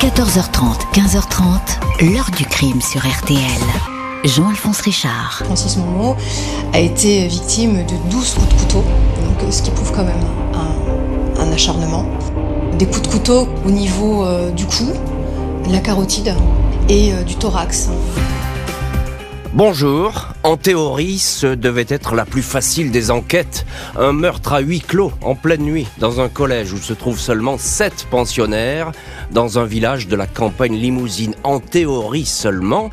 14h30, 15h30, l'heure du crime sur RTL. Jean-Alphonse Richard. Francis Monmont a été victime de 12 coups de couteau, donc, ce qui prouve quand même un, un acharnement. Des coups de couteau au niveau euh, du cou, de la carotide et euh, du thorax. Bonjour. En théorie, ce devait être la plus facile des enquêtes. Un meurtre à huis clos, en pleine nuit, dans un collège où se trouvent seulement sept pensionnaires, dans un village de la campagne limousine. En théorie seulement,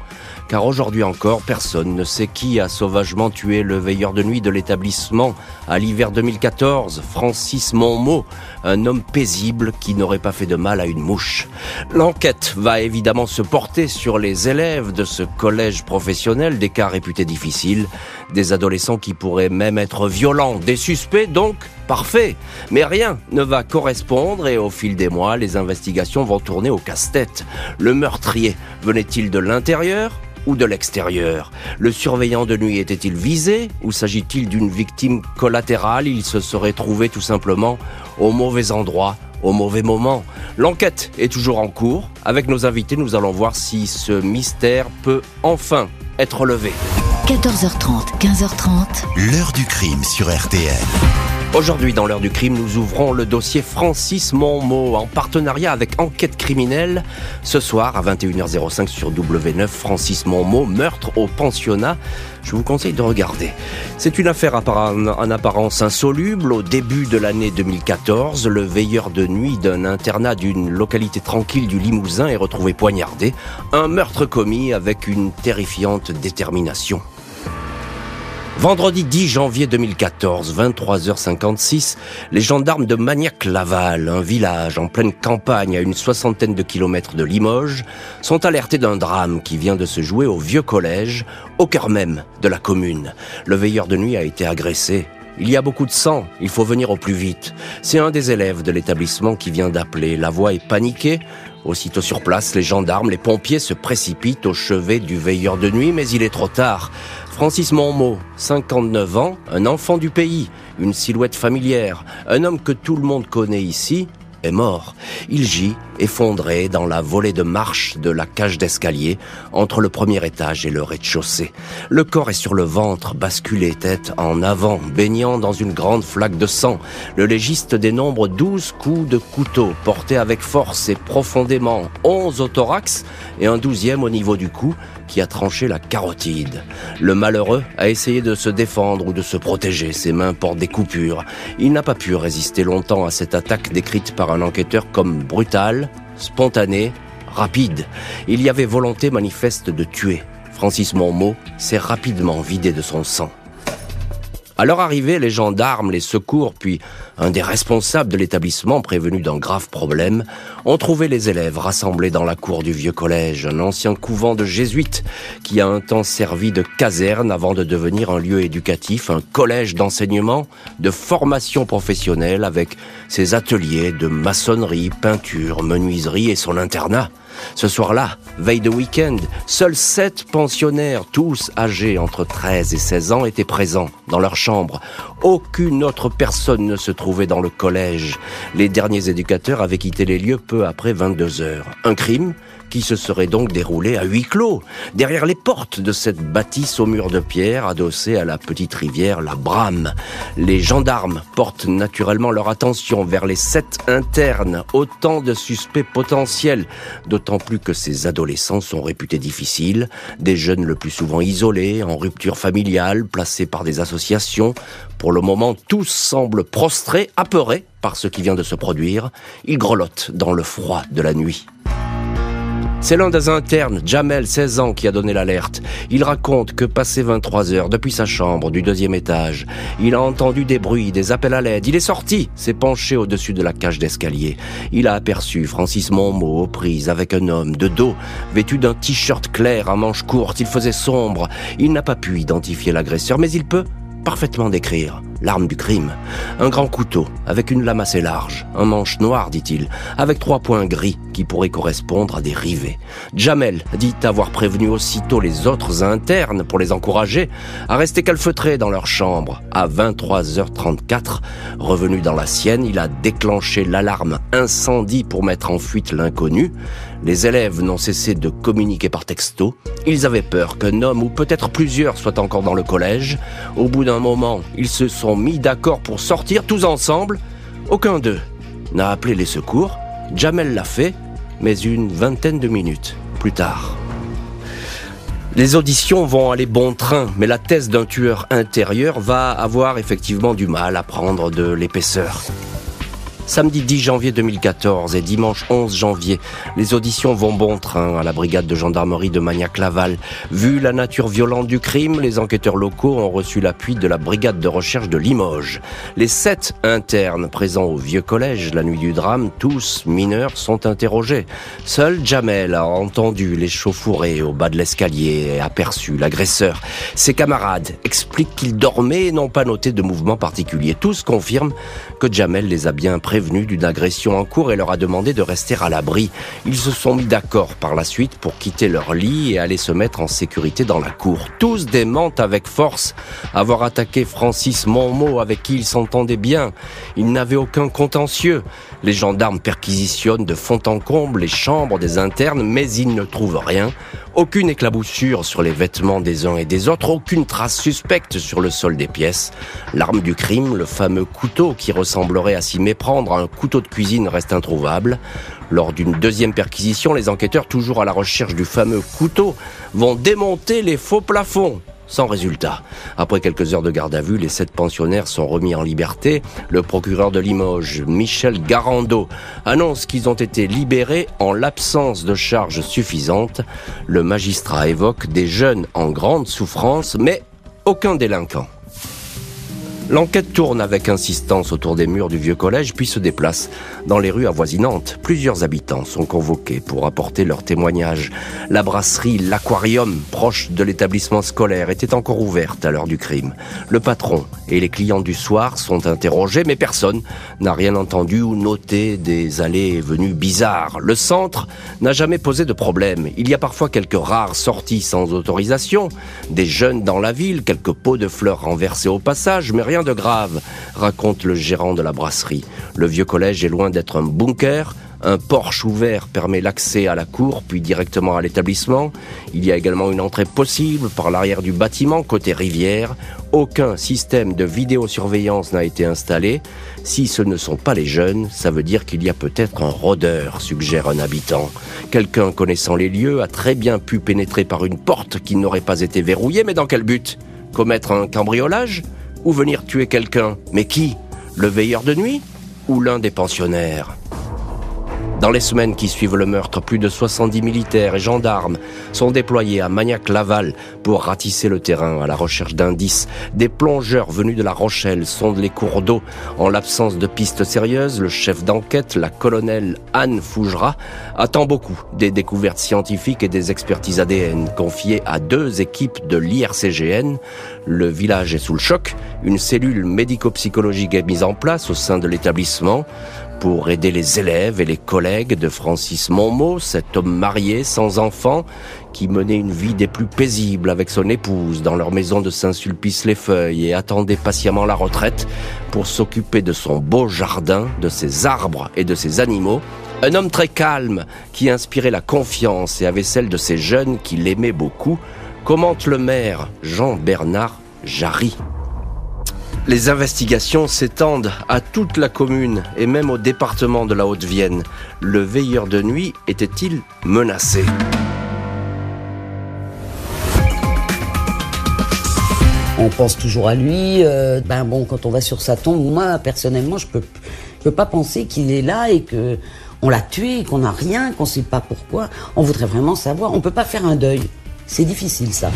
car aujourd'hui encore, personne ne sait qui a sauvagement tué le veilleur de nuit de l'établissement à l'hiver 2014, Francis Monmot, un homme paisible qui n'aurait pas fait de mal à une mouche. L'enquête va évidemment se porter sur les élèves de ce collège professionnel, des cas réputés difficiles, des adolescents qui pourraient même être violents, des suspects donc parfaits. Mais rien ne va correspondre et au fil des mois, les investigations vont tourner au casse-tête. Le meurtrier venait-il de l'intérieur? Ou de l'extérieur Le surveillant de nuit était-il visé ou s'agit-il d'une victime collatérale? Il se serait trouvé tout simplement au mauvais endroit au mauvais moment. L'enquête est toujours en cours. Avec nos invités, nous allons voir si ce mystère peut enfin être levé. 14h30, 15h30. L'heure du crime sur RTL. Aujourd'hui, dans l'heure du crime, nous ouvrons le dossier Francis Monmot en partenariat avec Enquête criminelle. Ce soir, à 21h05 sur W9, Francis Monmot, meurtre au pensionnat. Je vous conseille de regarder. C'est une affaire en apparence insoluble. Au début de l'année 2014, le veilleur de nuit d'un internat d'une localité tranquille du Limousin est retrouvé poignardé. Un meurtre commis avec une terrifiante détermination. Vendredi 10 janvier 2014, 23h56, les gendarmes de Magnac-Laval, un village en pleine campagne à une soixantaine de kilomètres de Limoges, sont alertés d'un drame qui vient de se jouer au vieux collège, au cœur même de la commune. Le veilleur de nuit a été agressé. Il y a beaucoup de sang, il faut venir au plus vite. C'est un des élèves de l'établissement qui vient d'appeler. La voix est paniquée. Aussitôt sur place, les gendarmes, les pompiers se précipitent au chevet du veilleur de nuit, mais il est trop tard. Francis Monmot, 59 ans, un enfant du pays, une silhouette familière, un homme que tout le monde connaît ici, est mort. Il gît, effondré dans la volée de marche de la cage d'escalier, entre le premier étage et le rez-de-chaussée. Le corps est sur le ventre, basculé tête en avant, baignant dans une grande flaque de sang. Le légiste dénombre douze coups de couteau, portés avec force et profondément, onze au thorax et un douzième au niveau du cou, qui a tranché la carotide. Le malheureux a essayé de se défendre ou de se protéger, ses mains portent des coupures. Il n'a pas pu résister longtemps à cette attaque décrite par un enquêteur comme brutale, spontanée, rapide. Il y avait volonté manifeste de tuer. Francis Monmot s'est rapidement vidé de son sang. À leur arrivée, les gendarmes, les secours, puis un des responsables de l'établissement prévenu d'un grave problème, ont trouvé les élèves rassemblés dans la cour du vieux collège, un ancien couvent de jésuites qui a un temps servi de caserne avant de devenir un lieu éducatif, un collège d'enseignement, de formation professionnelle avec ses ateliers de maçonnerie, peinture, menuiserie et son internat. Ce soir-là, veille de week-end, seuls sept pensionnaires, tous âgés entre 13 et 16 ans, étaient présents dans leur chambre. Aucune autre personne ne se trouvait dans le collège. Les derniers éducateurs avaient quitté les lieux peu après 22 heures. Un crime qui se serait donc déroulé à huis clos, derrière les portes de cette bâtisse au mur de pierre adossée à la petite rivière la Brame. Les gendarmes portent naturellement leur attention vers les sept internes, autant de suspects potentiels, d'autant plus que ces adolescents sont réputés difficiles, des jeunes le plus souvent isolés, en rupture familiale, placés par des associations. Pour le moment, tous semblent prostrés, apeurés par ce qui vient de se produire. Ils grelottent dans le froid de la nuit. C'est l'un des internes, Jamel, 16 ans, qui a donné l'alerte. Il raconte que passé 23 heures depuis sa chambre du deuxième étage, il a entendu des bruits, des appels à l'aide. Il est sorti, s'est penché au-dessus de la cage d'escalier. Il a aperçu Francis Monmot aux prises avec un homme de dos, vêtu d'un t-shirt clair à manches courtes. Il faisait sombre. Il n'a pas pu identifier l'agresseur, mais il peut parfaitement décrire l'arme du crime. Un grand couteau, avec une lame assez large, un manche noir, dit-il, avec trois points gris qui pourraient correspondre à des rivets. Jamel dit avoir prévenu aussitôt les autres internes pour les encourager à rester calfeutrés dans leur chambre. À 23h34, revenu dans la sienne, il a déclenché l'alarme incendie pour mettre en fuite l'inconnu. Les élèves n'ont cessé de communiquer par texto. Ils avaient peur qu'un homme ou peut-être plusieurs soient encore dans le collège. Au bout d'un moment, ils se sont mis d'accord pour sortir tous ensemble. Aucun d'eux n'a appelé les secours. Jamel l'a fait, mais une vingtaine de minutes plus tard. Les auditions vont aller bon train, mais la thèse d'un tueur intérieur va avoir effectivement du mal à prendre de l'épaisseur. Samedi 10 janvier 2014 et dimanche 11 janvier, les auditions vont bon train à la brigade de gendarmerie de Magnac-Laval. Vu la nature violente du crime, les enquêteurs locaux ont reçu l'appui de la brigade de recherche de Limoges. Les sept internes présents au vieux collège la nuit du drame, tous mineurs, sont interrogés. Seul Jamel a entendu les chauffourées au bas de l'escalier et aperçu l'agresseur. Ses camarades expliquent qu'ils dormaient et n'ont pas noté de mouvement particulier. Tous confirment que Jamel les a bien d'une agression en cours et leur a demandé de rester à l'abri. Ils se sont mis d'accord par la suite pour quitter leur lit et aller se mettre en sécurité dans la cour. Tous démentent avec force avoir attaqué Francis Monmot avec qui ils s'entendaient bien. Ils n'avaient aucun contentieux. Les gendarmes perquisitionnent de fond en comble les chambres des internes, mais ils ne trouvent rien. Aucune éclaboussure sur les vêtements des uns et des autres, aucune trace suspecte sur le sol des pièces. L'arme du crime, le fameux couteau qui ressemblerait à s'y méprendre un couteau de cuisine, reste introuvable. Lors d'une deuxième perquisition, les enquêteurs, toujours à la recherche du fameux couteau, vont démonter les faux plafonds sans résultat. Après quelques heures de garde à vue, les sept pensionnaires sont remis en liberté. Le procureur de Limoges, Michel Garando, annonce qu'ils ont été libérés en l'absence de charges suffisantes. Le magistrat évoque des jeunes en grande souffrance, mais aucun délinquant. L'enquête tourne avec insistance autour des murs du vieux collège puis se déplace dans les rues avoisinantes. Plusieurs habitants sont convoqués pour apporter leur témoignage. La brasserie L'Aquarium, proche de l'établissement scolaire, était encore ouverte à l'heure du crime. Le patron et les clients du soir sont interrogés, mais personne n'a rien entendu ou noté des allées et venues bizarres. Le centre n'a jamais posé de problème. Il y a parfois quelques rares sorties sans autorisation, des jeunes dans la ville, quelques pots de fleurs renversés au passage, mais de grave, raconte le gérant de la brasserie. Le vieux collège est loin d'être un bunker. Un porche ouvert permet l'accès à la cour, puis directement à l'établissement. Il y a également une entrée possible par l'arrière du bâtiment, côté rivière. Aucun système de vidéosurveillance n'a été installé. Si ce ne sont pas les jeunes, ça veut dire qu'il y a peut-être un rôdeur, suggère un habitant. Quelqu'un connaissant les lieux a très bien pu pénétrer par une porte qui n'aurait pas été verrouillée, mais dans quel but? Commettre un cambriolage? Ou venir tuer quelqu'un. Mais qui? Le veilleur de nuit ou l'un des pensionnaires? Dans les semaines qui suivent le meurtre, plus de 70 militaires et gendarmes sont déployés à Magnac-Laval pour ratisser le terrain à la recherche d'indices. Des plongeurs venus de La Rochelle sondent les cours d'eau. En l'absence de pistes sérieuses, le chef d'enquête, la colonelle Anne Fougera, attend beaucoup des découvertes scientifiques et des expertises ADN confiées à deux équipes de l'IRCGN. Le village est sous le choc. Une cellule médico-psychologique est mise en place au sein de l'établissement pour aider les élèves et les collègues de Francis Monmot, cet homme marié sans enfant qui menait une vie des plus paisibles avec son épouse dans leur maison de Saint-Sulpice-les-Feuilles et attendait patiemment la retraite pour s'occuper de son beau jardin, de ses arbres et de ses animaux. Un homme très calme qui inspirait la confiance et avait celle de ces jeunes qui l'aimaient beaucoup, commente le maire Jean-Bernard Jarry. Les investigations s'étendent à toute la commune et même au département de la Haute-Vienne. Le veilleur de nuit était-il menacé? On pense toujours à lui. Euh, ben bon, quand on va sur sa tombe, moi personnellement, je peux, peux pas penser qu'il est là et que on l'a tué, qu'on n'a rien, qu'on sait pas pourquoi. On voudrait vraiment savoir. On peut pas faire un deuil. C'est difficile ça.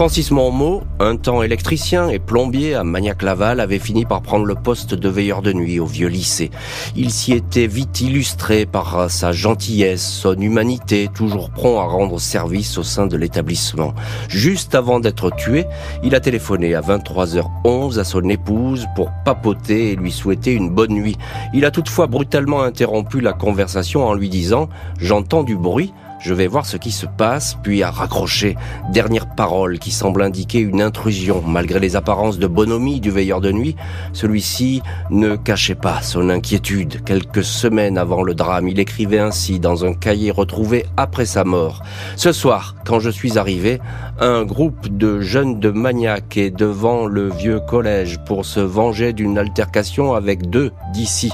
Francis Monmot, un temps électricien et plombier à Magnac-Laval, avait fini par prendre le poste de veilleur de nuit au vieux lycée. Il s'y était vite illustré par sa gentillesse, son humanité, toujours prompt à rendre service au sein de l'établissement. Juste avant d'être tué, il a téléphoné à 23h11 à son épouse pour papoter et lui souhaiter une bonne nuit. Il a toutefois brutalement interrompu la conversation en lui disant ⁇ J'entends du bruit ⁇ je vais voir ce qui se passe, puis à raccrocher. Dernière parole qui semble indiquer une intrusion. Malgré les apparences de bonhomie du veilleur de nuit, celui-ci ne cachait pas son inquiétude. Quelques semaines avant le drame, il écrivait ainsi dans un cahier retrouvé après sa mort. Ce soir, quand je suis arrivé, un groupe de jeunes de maniaques est devant le vieux collège pour se venger d'une altercation avec deux d'ici.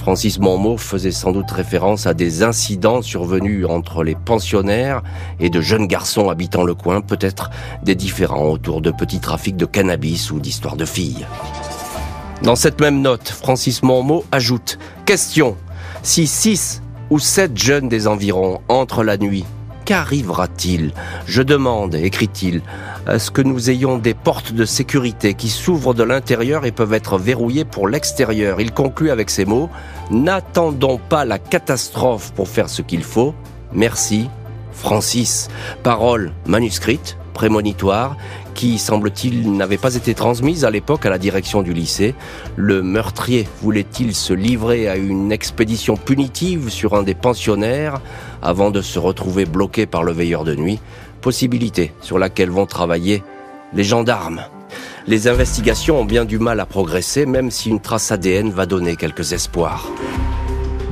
Francis Monmot faisait sans doute référence à des incidents survenus entre les pensionnaires et de jeunes garçons habitant le coin, peut-être des différends autour de petits trafics de cannabis ou d'histoires de filles. Dans cette même note, Francis Monmot ajoute Question si six ou sept jeunes des environs entrent la nuit qu'arrivera-t-il? Je demande, écrit-il, à ce que nous ayons des portes de sécurité qui s'ouvrent de l'intérieur et peuvent être verrouillées pour l'extérieur. Il conclut avec ces mots, N'attendons pas la catastrophe pour faire ce qu'il faut. Merci, Francis. Parole manuscrite, prémonitoire, qui, semble-t-il, n'avait pas été transmise à l'époque à la direction du lycée. Le meurtrier voulait-il se livrer à une expédition punitive sur un des pensionnaires avant de se retrouver bloqué par le veilleur de nuit? Sur laquelle vont travailler les gendarmes. Les investigations ont bien du mal à progresser, même si une trace ADN va donner quelques espoirs.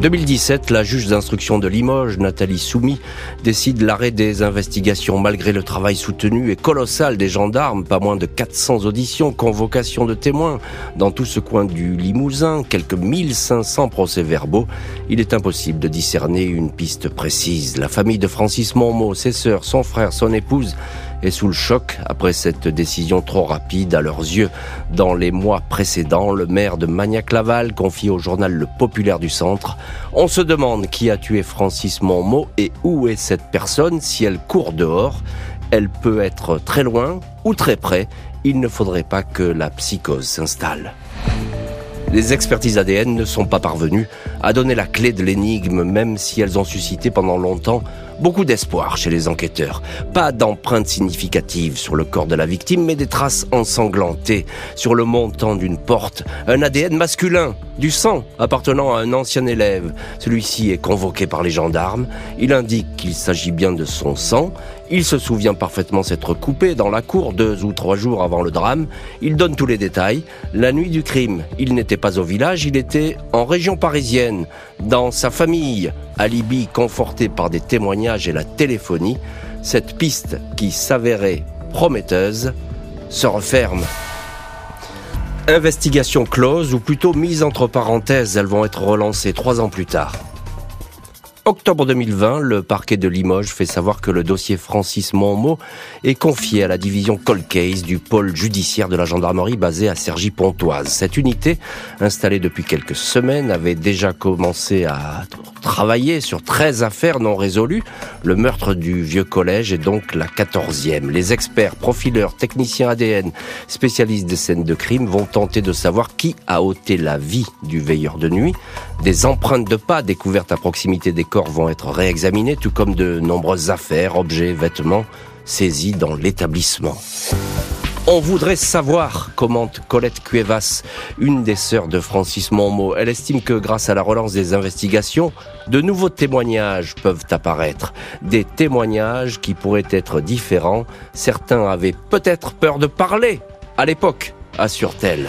2017, la juge d'instruction de Limoges, Nathalie Soumy, décide l'arrêt des investigations malgré le travail soutenu et colossal des gendarmes, pas moins de 400 auditions, convocations de témoins dans tout ce coin du Limousin, quelques 1500 procès-verbaux. Il est impossible de discerner une piste précise. La famille de Francis Monmot, ses sœurs, son frère, son épouse et sous le choc après cette décision trop rapide à leurs yeux. Dans les mois précédents, le maire de Magnac-Laval confie au journal Le Populaire du Centre On se demande qui a tué Francis Monmot et où est cette personne si elle court dehors. Elle peut être très loin ou très près. Il ne faudrait pas que la psychose s'installe. Les expertises ADN ne sont pas parvenues à donner la clé de l'énigme, même si elles ont suscité pendant longtemps beaucoup d'espoir chez les enquêteurs. Pas d'empreintes significatives sur le corps de la victime, mais des traces ensanglantées sur le montant d'une porte, un ADN masculin, du sang appartenant à un ancien élève. Celui-ci est convoqué par les gendarmes. Il indique qu'il s'agit bien de son sang. Il se souvient parfaitement s'être coupé dans la cour deux ou trois jours avant le drame. Il donne tous les détails. La nuit du crime, il n'était pas au village, il était en région parisienne, dans sa famille. Alibi conforté par des témoignages et la téléphonie. Cette piste qui s'avérait prometteuse se referme. Investigation close ou plutôt mise entre parenthèses, elles vont être relancées trois ans plus tard. Octobre 2020, le parquet de Limoges fait savoir que le dossier Francis Monmot est confié à la division Cold Case du pôle judiciaire de la gendarmerie basée à Cergy-Pontoise. Cette unité, installée depuis quelques semaines, avait déjà commencé à travailler sur 13 affaires non résolues. Le meurtre du vieux collège est donc la 14e. Les experts, profileurs, techniciens ADN, spécialistes des scènes de crime vont tenter de savoir qui a ôté la vie du veilleur de nuit. Des empreintes de pas découvertes à proximité des corps vont être réexaminés, tout comme de nombreuses affaires, objets, vêtements saisis dans l'établissement. On voudrait savoir, commente Colette Cuevas, une des sœurs de Francis Monmot. Elle estime que grâce à la relance des investigations, de nouveaux témoignages peuvent apparaître. Des témoignages qui pourraient être différents. Certains avaient peut-être peur de parler à l'époque, assure-t-elle.